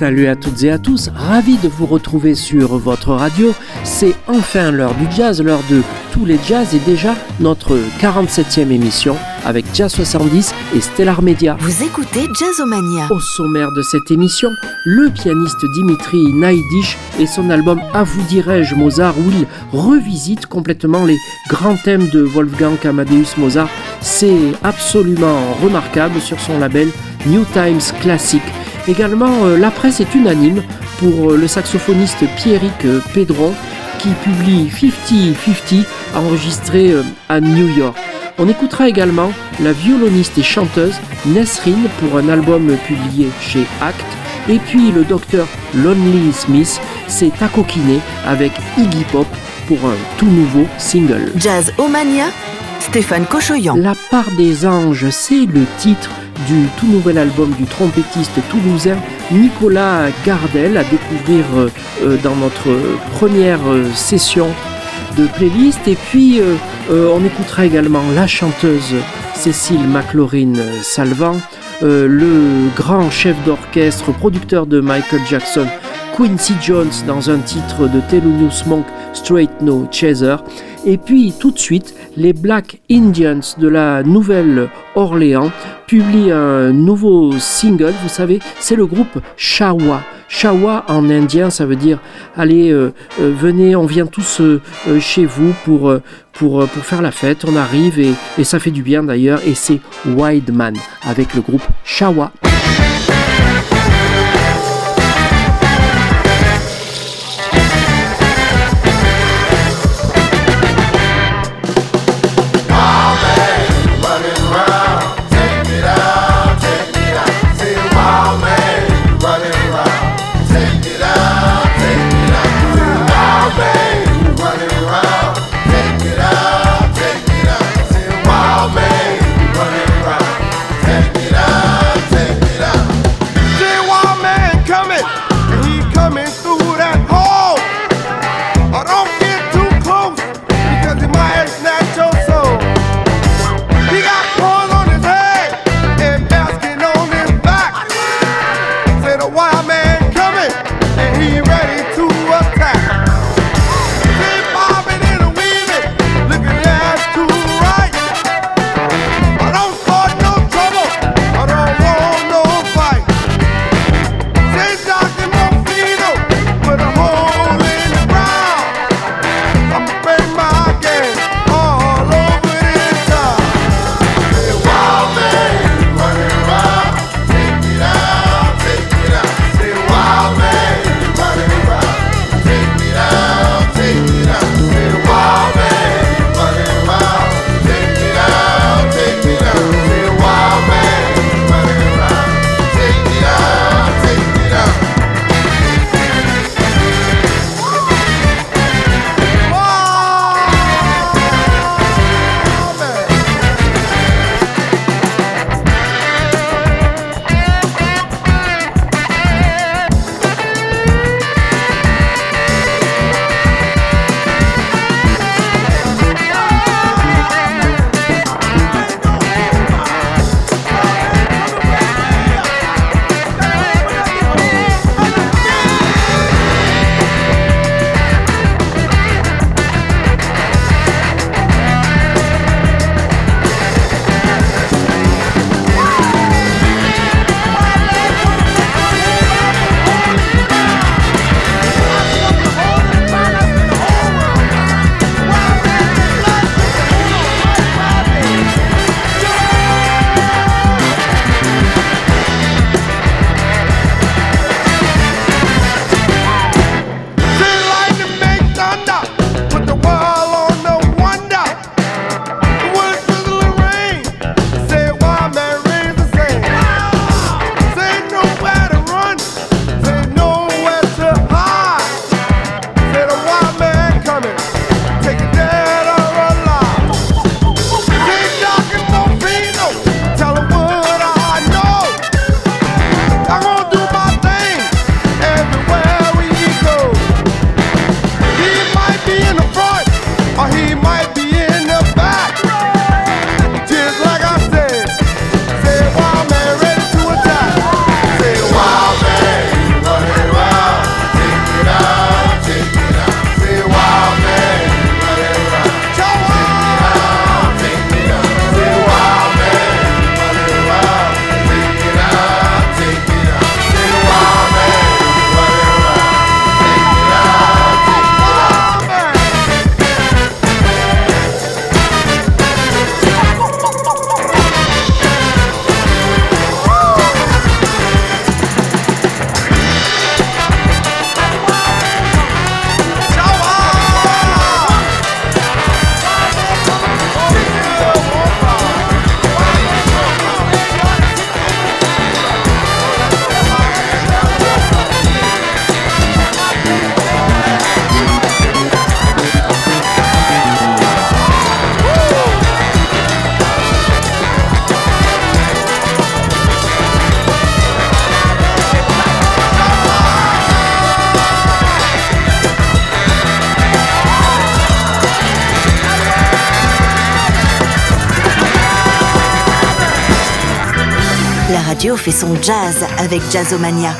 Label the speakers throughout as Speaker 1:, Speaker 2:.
Speaker 1: Salut à toutes et à tous, ravi de vous retrouver sur votre radio. C'est enfin l'heure du jazz, l'heure de tous les jazz et déjà notre 47e émission avec Jazz 70 et Stellar Media.
Speaker 2: Vous écoutez Jazzomania.
Speaker 1: Au sommaire de cette émission, le pianiste Dimitri Naidish et son album À vous dirais-je Mozart où il revisite complètement les grands thèmes de Wolfgang Amadeus Mozart. C'est absolument remarquable sur son label New Times Classic. Également, euh, la presse est unanime pour euh, le saxophoniste Pierrick euh, Pedron qui publie 50-50 enregistré à New York. On écoutera également la violoniste et chanteuse Nesrin pour un album publié chez Act. Et puis le docteur Lonely Smith s'est accoquiné avec Iggy Pop pour un tout nouveau single.
Speaker 2: Jazz Omania, Stéphane Cochoyan.
Speaker 1: La part des anges, c'est le titre du tout nouvel album du trompettiste toulousain Nicolas Gardel à découvrir euh, dans notre première euh, session de playlist. Et puis euh, on écoutera également la chanteuse Cécile McLaurin Salvant, le grand chef d'orchestre, producteur de Michael Jackson, Quincy Jones dans un titre de Thelonious Monk, Straight No Chaser. Et puis tout de suite, les Black Indians de la Nouvelle-Orléans publient un nouveau single. Vous savez, c'est le groupe Shawa. Shawa en indien, ça veut dire allez, euh, euh, venez, on vient tous euh, chez vous pour, pour, pour faire la fête. On arrive et, et ça fait du bien d'ailleurs. Et c'est Wild Man avec le groupe Shawa.
Speaker 2: Fait son jazz avec Jazzomania.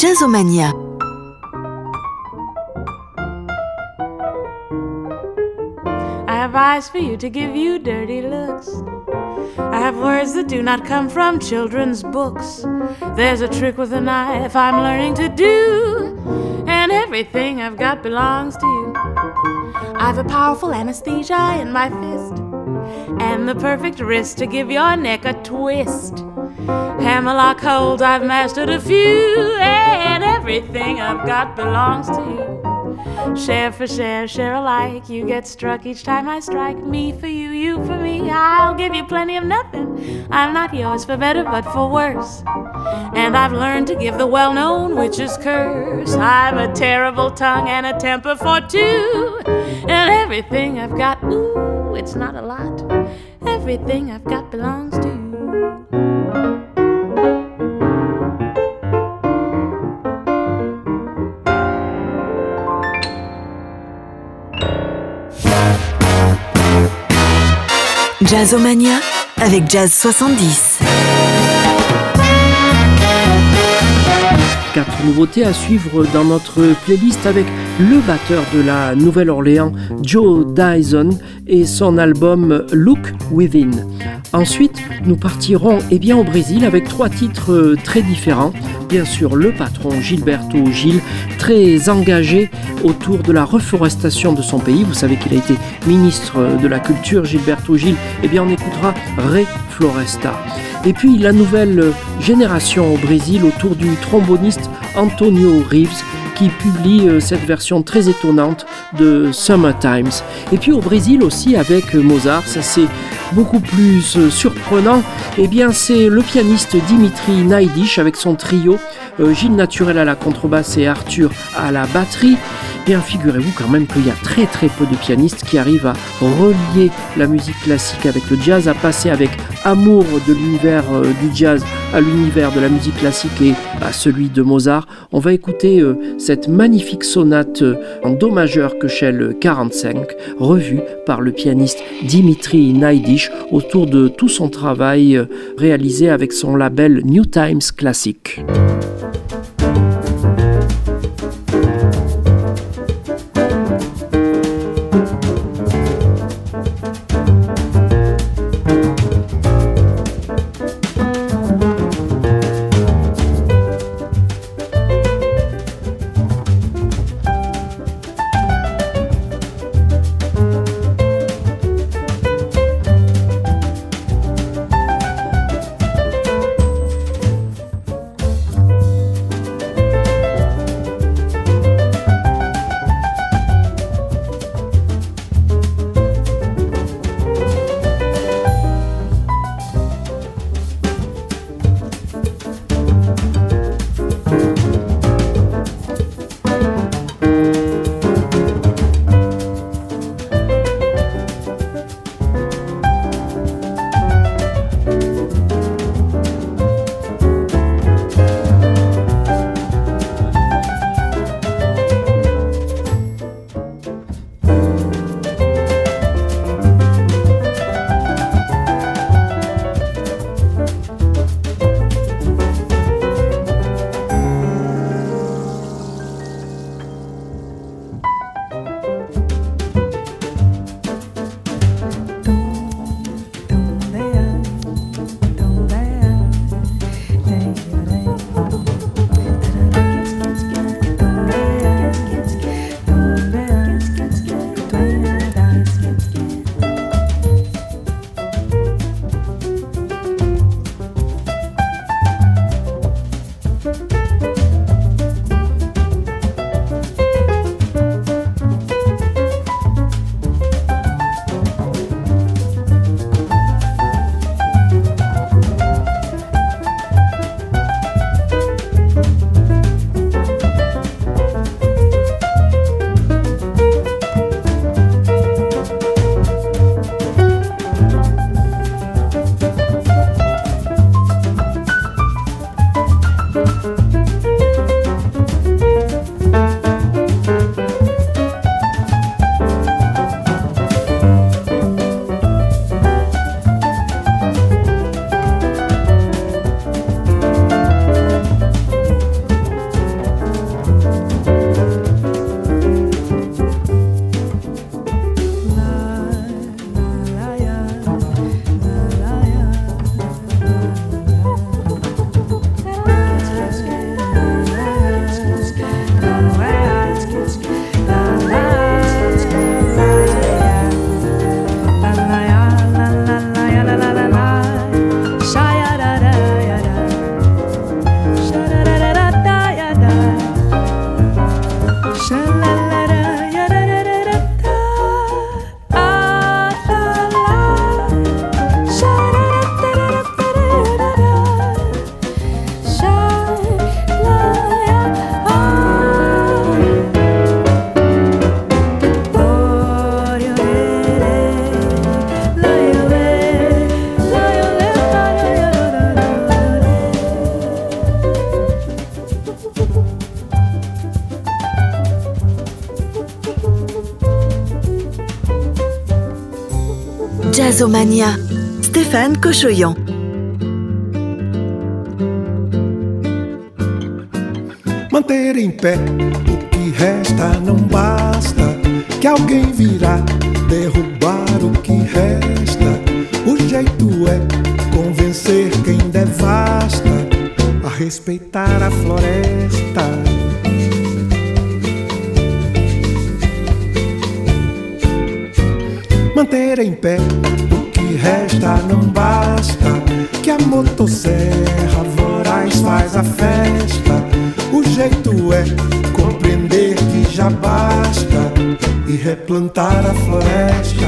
Speaker 2: Jazzomania.
Speaker 3: I have eyes for you to give you dirty looks. I have words that do not come from children's books. There's a trick with a knife I'm learning to do, and everything I've got belongs to you. I've a powerful anesthesia in my fist, and the perfect wrist to give your neck a twist. Hammerlock holds, I've mastered a few, everything I've got belongs to you. Share for share, share alike. You get struck each time I strike. Me for you, you for me. I'll give you plenty of nothing. I'm not yours for better, but for worse. And I've learned to give the well known witch's curse. I've a terrible tongue and a temper for two. And everything I've got, ooh, it's not a lot. Everything I've got belongs to you.
Speaker 2: Jazzomania avec Jazz 70.
Speaker 1: Quatre nouveautés à suivre dans notre playlist avec le batteur de la Nouvelle-Orléans, Joe Dyson, et son album Look Within. Ensuite, nous partirons eh bien, au Brésil avec trois titres très différents. Bien sûr, le patron Gilberto Gil, très engagé autour de la reforestation de son pays. Vous savez qu'il a été ministre de la Culture, Gilberto Gil. Eh bien, on écoutera Ré Floresta. Et puis la nouvelle génération au Brésil autour du tromboniste Antonio Reeves qui publie euh, cette version très étonnante de Summertimes. Et puis au Brésil aussi avec Mozart, ça c'est beaucoup plus euh, surprenant. Et eh bien c'est le pianiste Dimitri Naidish avec son trio, euh, Gilles Naturel à la contrebasse et Arthur à la batterie. Bien, figurez-vous quand même qu'il y a très très peu de pianistes qui arrivent à relier la musique classique avec le jazz, à passer avec amour de l'univers euh, du jazz à l'univers de la musique classique et à celui de Mozart. On va écouter euh, cette magnifique sonate euh, en do majeur que Shell 45, revue par le pianiste Dimitri Naidish autour de tout son travail réalisé avec son label New Times Classic.
Speaker 2: Jazzomania, Stéphane Cochoyan.
Speaker 4: Manter em pé o que resta não basta. Que alguém virá derrubar o que resta. O jeito é convencer quem devasta a respeitar a floresta. Manter em pé resta não basta que a motosserra voraz faz a festa. O jeito é compreender que já basta e replantar a floresta.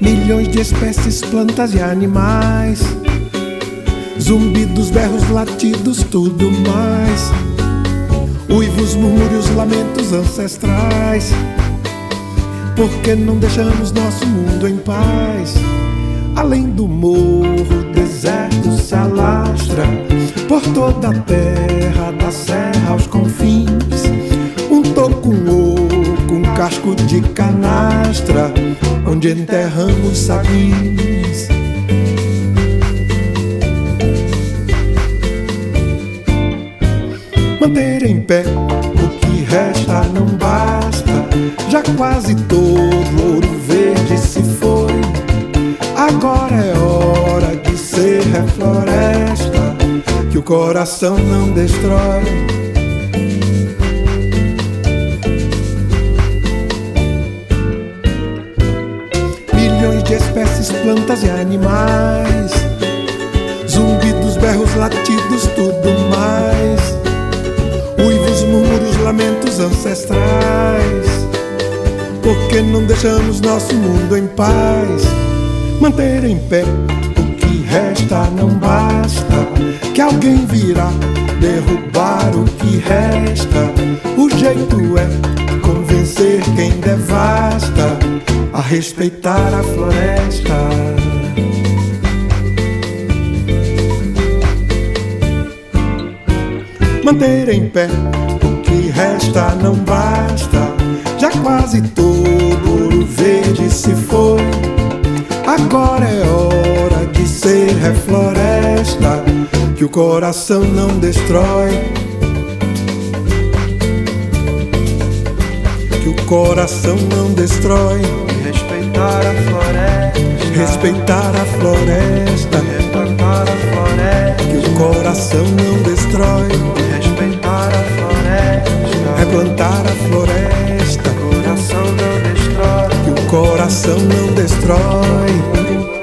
Speaker 4: Milhões de espécies, plantas e animais. Zumbidos, berros, latidos, tudo mais Uivos, murmúrios, lamentos ancestrais. Por que não deixamos nosso mundo em paz? Além do morro, o deserto se alastra por toda a terra, da serra aos confins. Um toco, oco, um casco de canastra, onde enterramos saguins. Manter em pé. O que resta não basta, já quase todo ouro verde se foi. Agora é hora de ser refloresta, que o coração não destrói. Milhões de espécies, plantas e animais, zumbidos, berros, latidos, tudo ancestrais. Por que não deixamos nosso mundo em paz? Manter em pé o que resta não basta. Que alguém virá derrubar o que resta. O jeito é convencer quem devasta a respeitar a floresta. manter em pé resta não basta. Já quase todo ouro verde se foi. Agora é hora de ser refloresta, que o coração não destrói. Que o coração não destrói.
Speaker 5: Respeitar a floresta.
Speaker 4: Respeitar a floresta.
Speaker 5: Replantar a floresta.
Speaker 4: Que o coração não destrói.
Speaker 5: Respeitar a floresta
Speaker 4: replantar a floresta.
Speaker 5: O coração não destrói.
Speaker 4: Que o coração não destrói.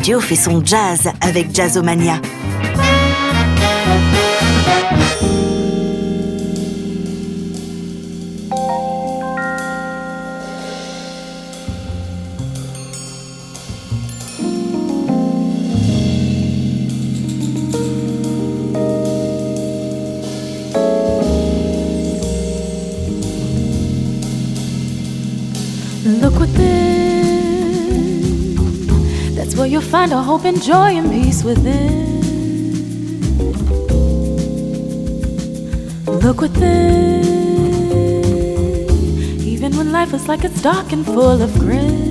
Speaker 2: Radio fait son jazz avec Jazzomania.
Speaker 3: Find a hope and joy and peace within. Look within, even when life is like it's dark and full of grit.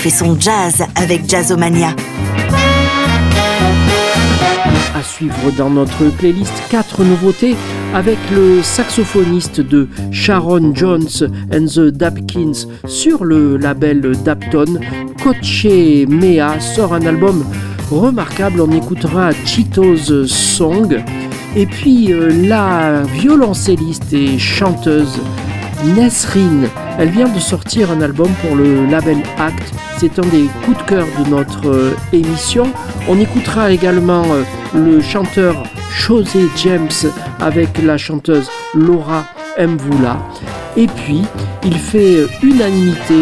Speaker 2: Fait son jazz avec Jazzomania.
Speaker 1: À suivre dans notre playlist quatre nouveautés avec le saxophoniste de Sharon Jones and the Dapkins sur le label Dapton, Coche Mea sort un album remarquable. On écoutera Cheetos Song. Et puis euh, la violoncelliste et chanteuse Nesrine elle vient de sortir un album pour le label Act. C'est un des coups de cœur de notre euh, émission. On écoutera également euh, le chanteur José James avec la chanteuse Laura Mvula. Et puis, il fait euh, unanimité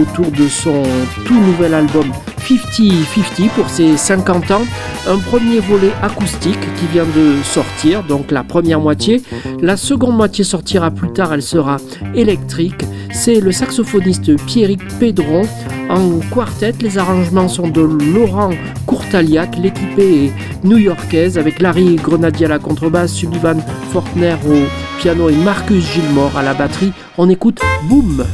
Speaker 1: autour de son tout nouvel album 50-50 pour ses 50 ans. Un premier volet acoustique qui vient de sortir, donc la première moitié. La seconde moitié sortira plus tard, elle sera électrique. c'est le saxophoniste Pierrick Pedron en quartet. Les arrangements sont de Laurent Courtaliac. L'équipe est new-yorkaise avec Larry Grenadier à la contrebasse, Sullivan Fortner au piano et Marcus Gilmore à la batterie. On écoute Boom!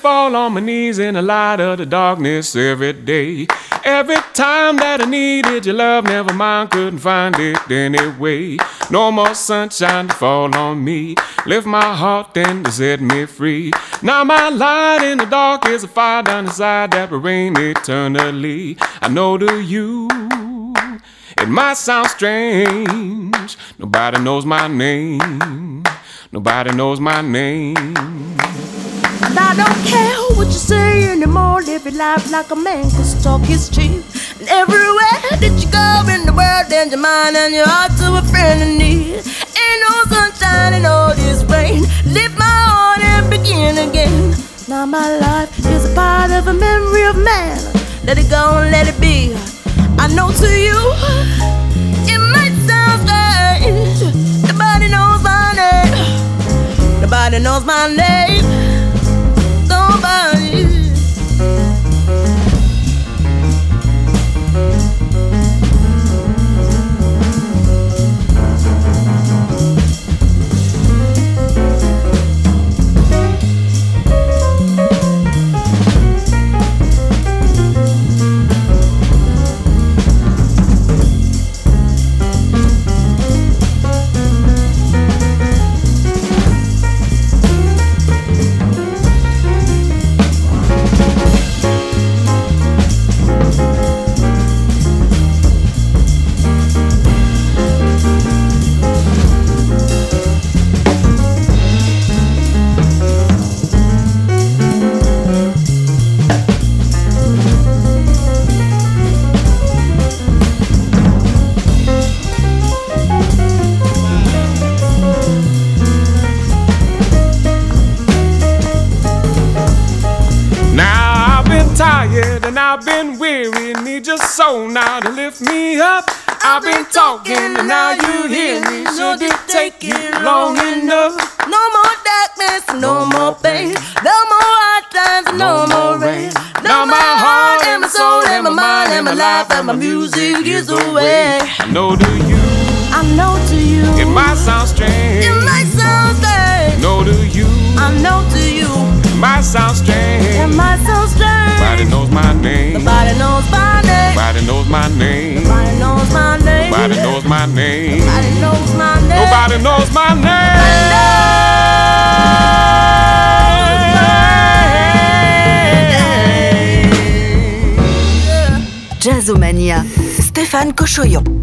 Speaker 6: Fall on my knees in the light of the darkness every day. Every time that I needed your love, never mind, couldn't find it anyway. No more sunshine to fall on me. Lift my heart and to set me free. Now my light in the dark is a fire down inside that will rain eternally. I know to you. It might sound strange. Nobody knows my name. Nobody knows my name.
Speaker 7: And I don't care what you say anymore. Live your life like a man, cause talk is cheap. And everywhere that you go in the world, lend your mind and your heart to a friend in need. Ain't no sunshine in all this rain. Lift my heart and begin again. Now my life is a part of a memory of man. Let it go and let it be. I know to you, it might sound strange. Nobody knows my name. Nobody knows my name.
Speaker 6: Bao talking and now you hear me. Should it take you long enough?
Speaker 7: No more darkness, no more pain, no more hard times, no more rain. Now my heart and my soul and my mind and my life and my music is away.
Speaker 6: I know to you,
Speaker 7: I know to you,
Speaker 6: it might sound strange.
Speaker 7: it might sound strange.
Speaker 6: know to you,
Speaker 7: I know to you,
Speaker 6: it might sound strange, it
Speaker 7: might sound strange. Nobody knows my name.
Speaker 6: Nobody knows my name.
Speaker 7: Nobody knows my name.
Speaker 6: My name.
Speaker 7: Nobody knows my name.
Speaker 6: Nobody knows my name.
Speaker 2: Jazzomania. Stéphane Cochoyon.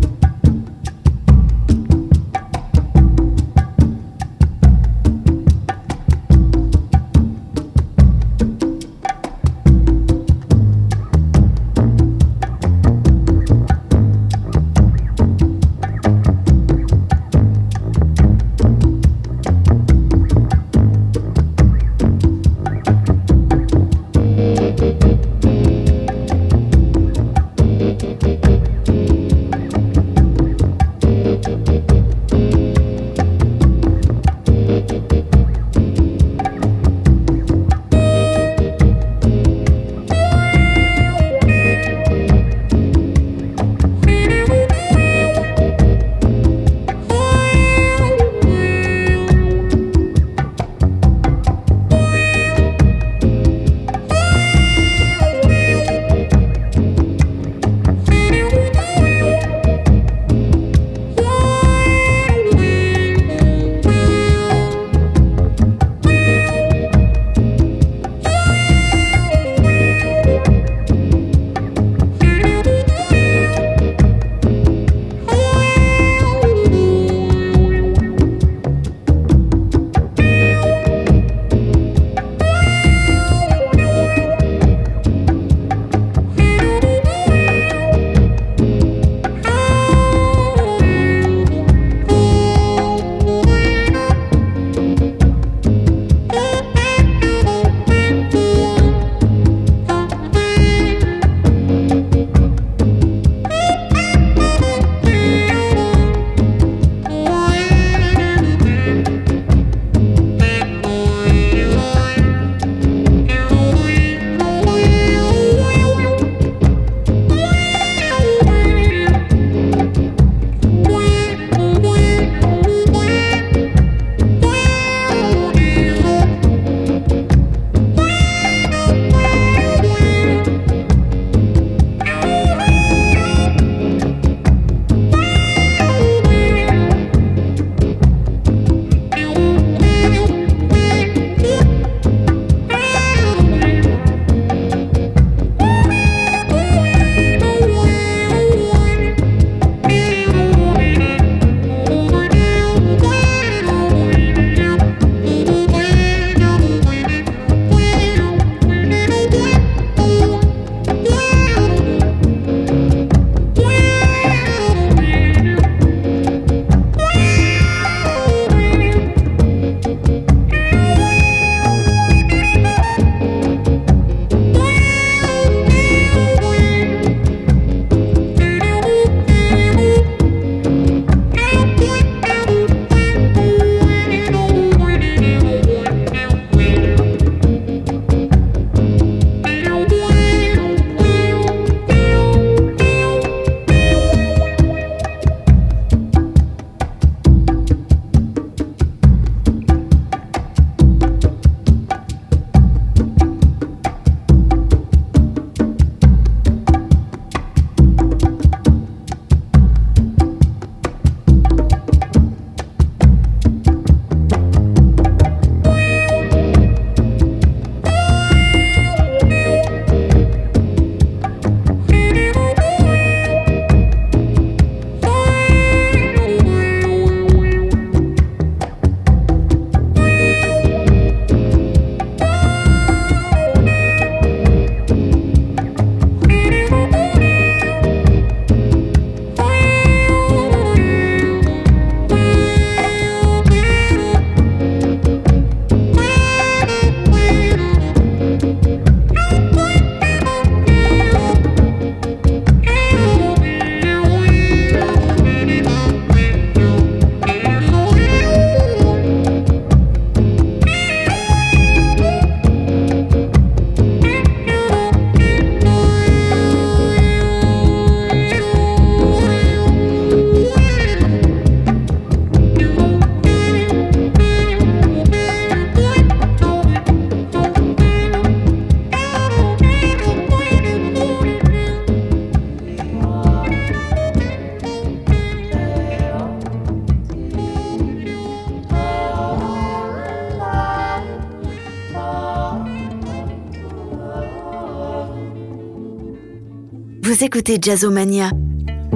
Speaker 2: Écoutez Jazzomania.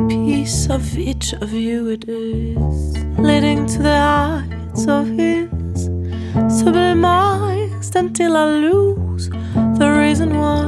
Speaker 8: Piece of each of you it is, leading to the heights of his, sublimized until I lose the reason why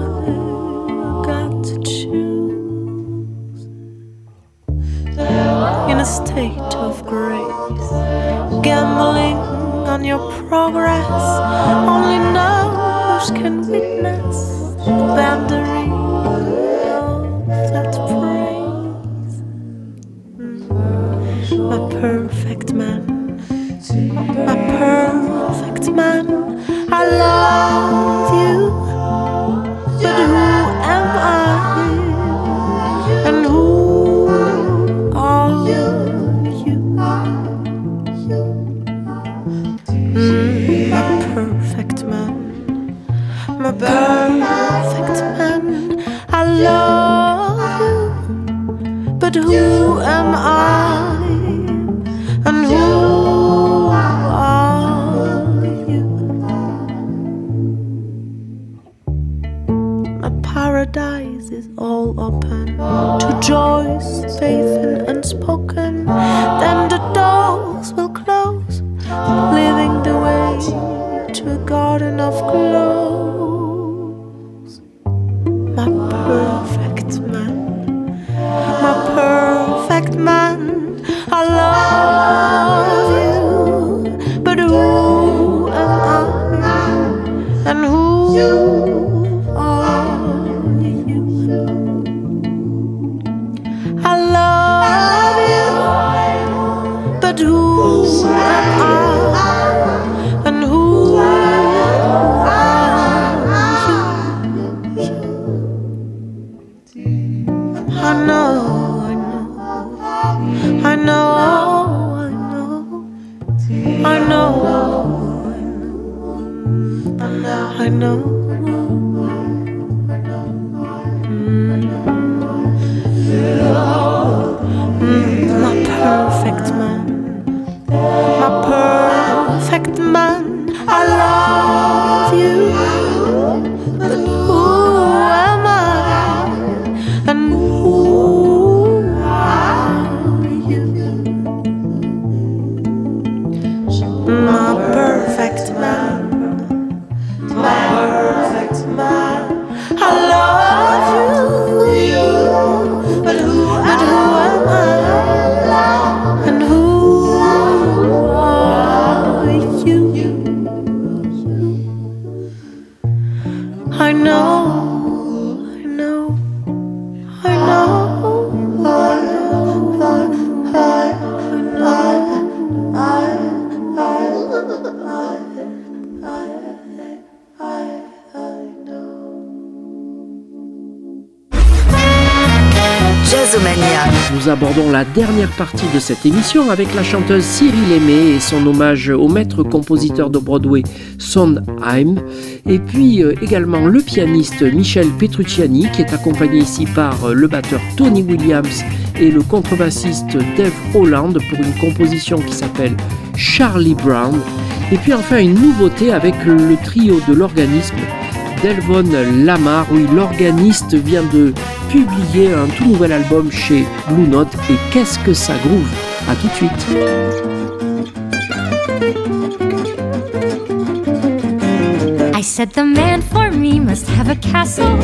Speaker 8: I know,
Speaker 1: abordons la dernière partie de cette émission avec la chanteuse Cyril Aimé et son hommage au maître compositeur de Broadway Sondheim, et puis euh, également le pianiste Michel Petrucciani qui est accompagné ici par euh, le batteur Tony Williams et le contrebassiste Dave Holland pour une composition qui s'appelle Charlie Brown, et puis enfin une nouveauté avec le trio de l'organisme Delvon Lamar, oui, l'organiste vient de publier un tout nouvel album chez Blue Note et qu'est-ce que ça groove? À tout de suite.
Speaker 3: Said the man for me must have a castle,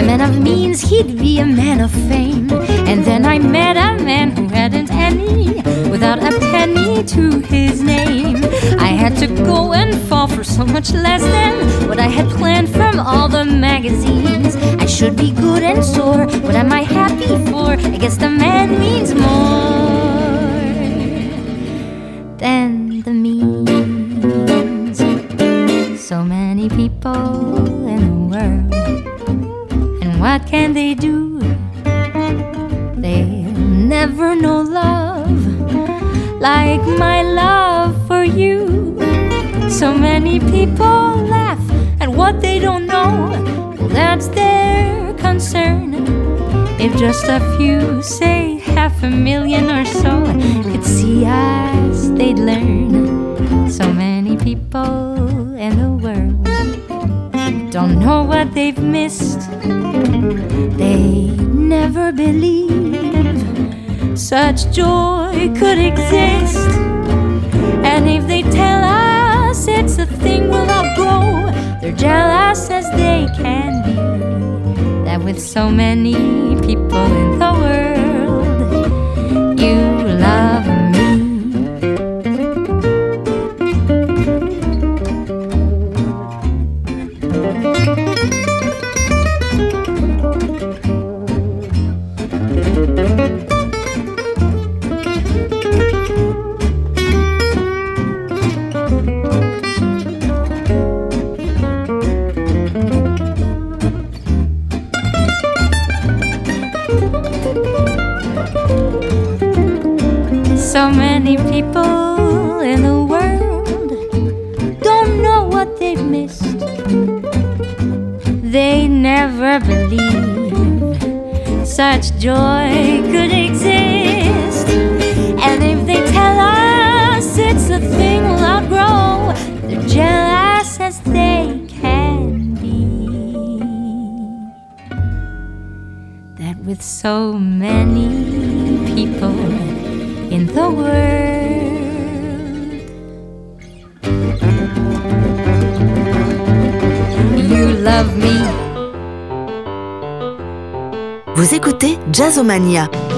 Speaker 3: a man of means, he'd be a man of fame. And then I met a man who hadn't any, without a penny to his name. I had to go and fall for so much less than what I had planned from all the magazines. I should be good and sore, what am I happy for? I guess the man means more many people in the world, and what can they do? They'll never know love like my love for you. So many people laugh at what they don't know. Well, that's their concern. If just a few, say half a million or so, could see us, they'd learn. So many people in the world don't know what they've missed. They never believe such joy could exist. And if they tell us it's a thing we'll outgrow, they're jealous as they can be. That with so many people in the world,
Speaker 2: écoutez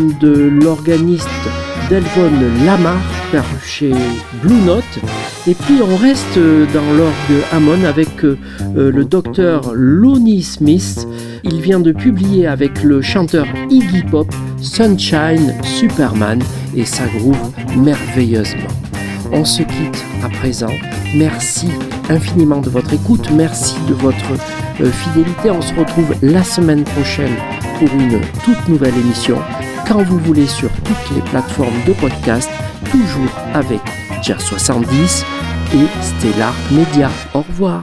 Speaker 9: de l'organiste Delvon Lamar, paru chez Blue Note. Et puis on reste dans l'orgue Hammond avec euh, euh, le docteur Lonnie Smith. Il vient de publier avec le chanteur Iggy Pop Sunshine Superman et ça groove merveilleusement. On se quitte à présent. Merci infiniment de votre écoute. Merci de votre euh, fidélité. On se retrouve la semaine prochaine pour une toute nouvelle émission. Quand vous voulez sur toutes les plateformes de podcast, toujours avec Jazz 70 et Stellar Media. Au revoir.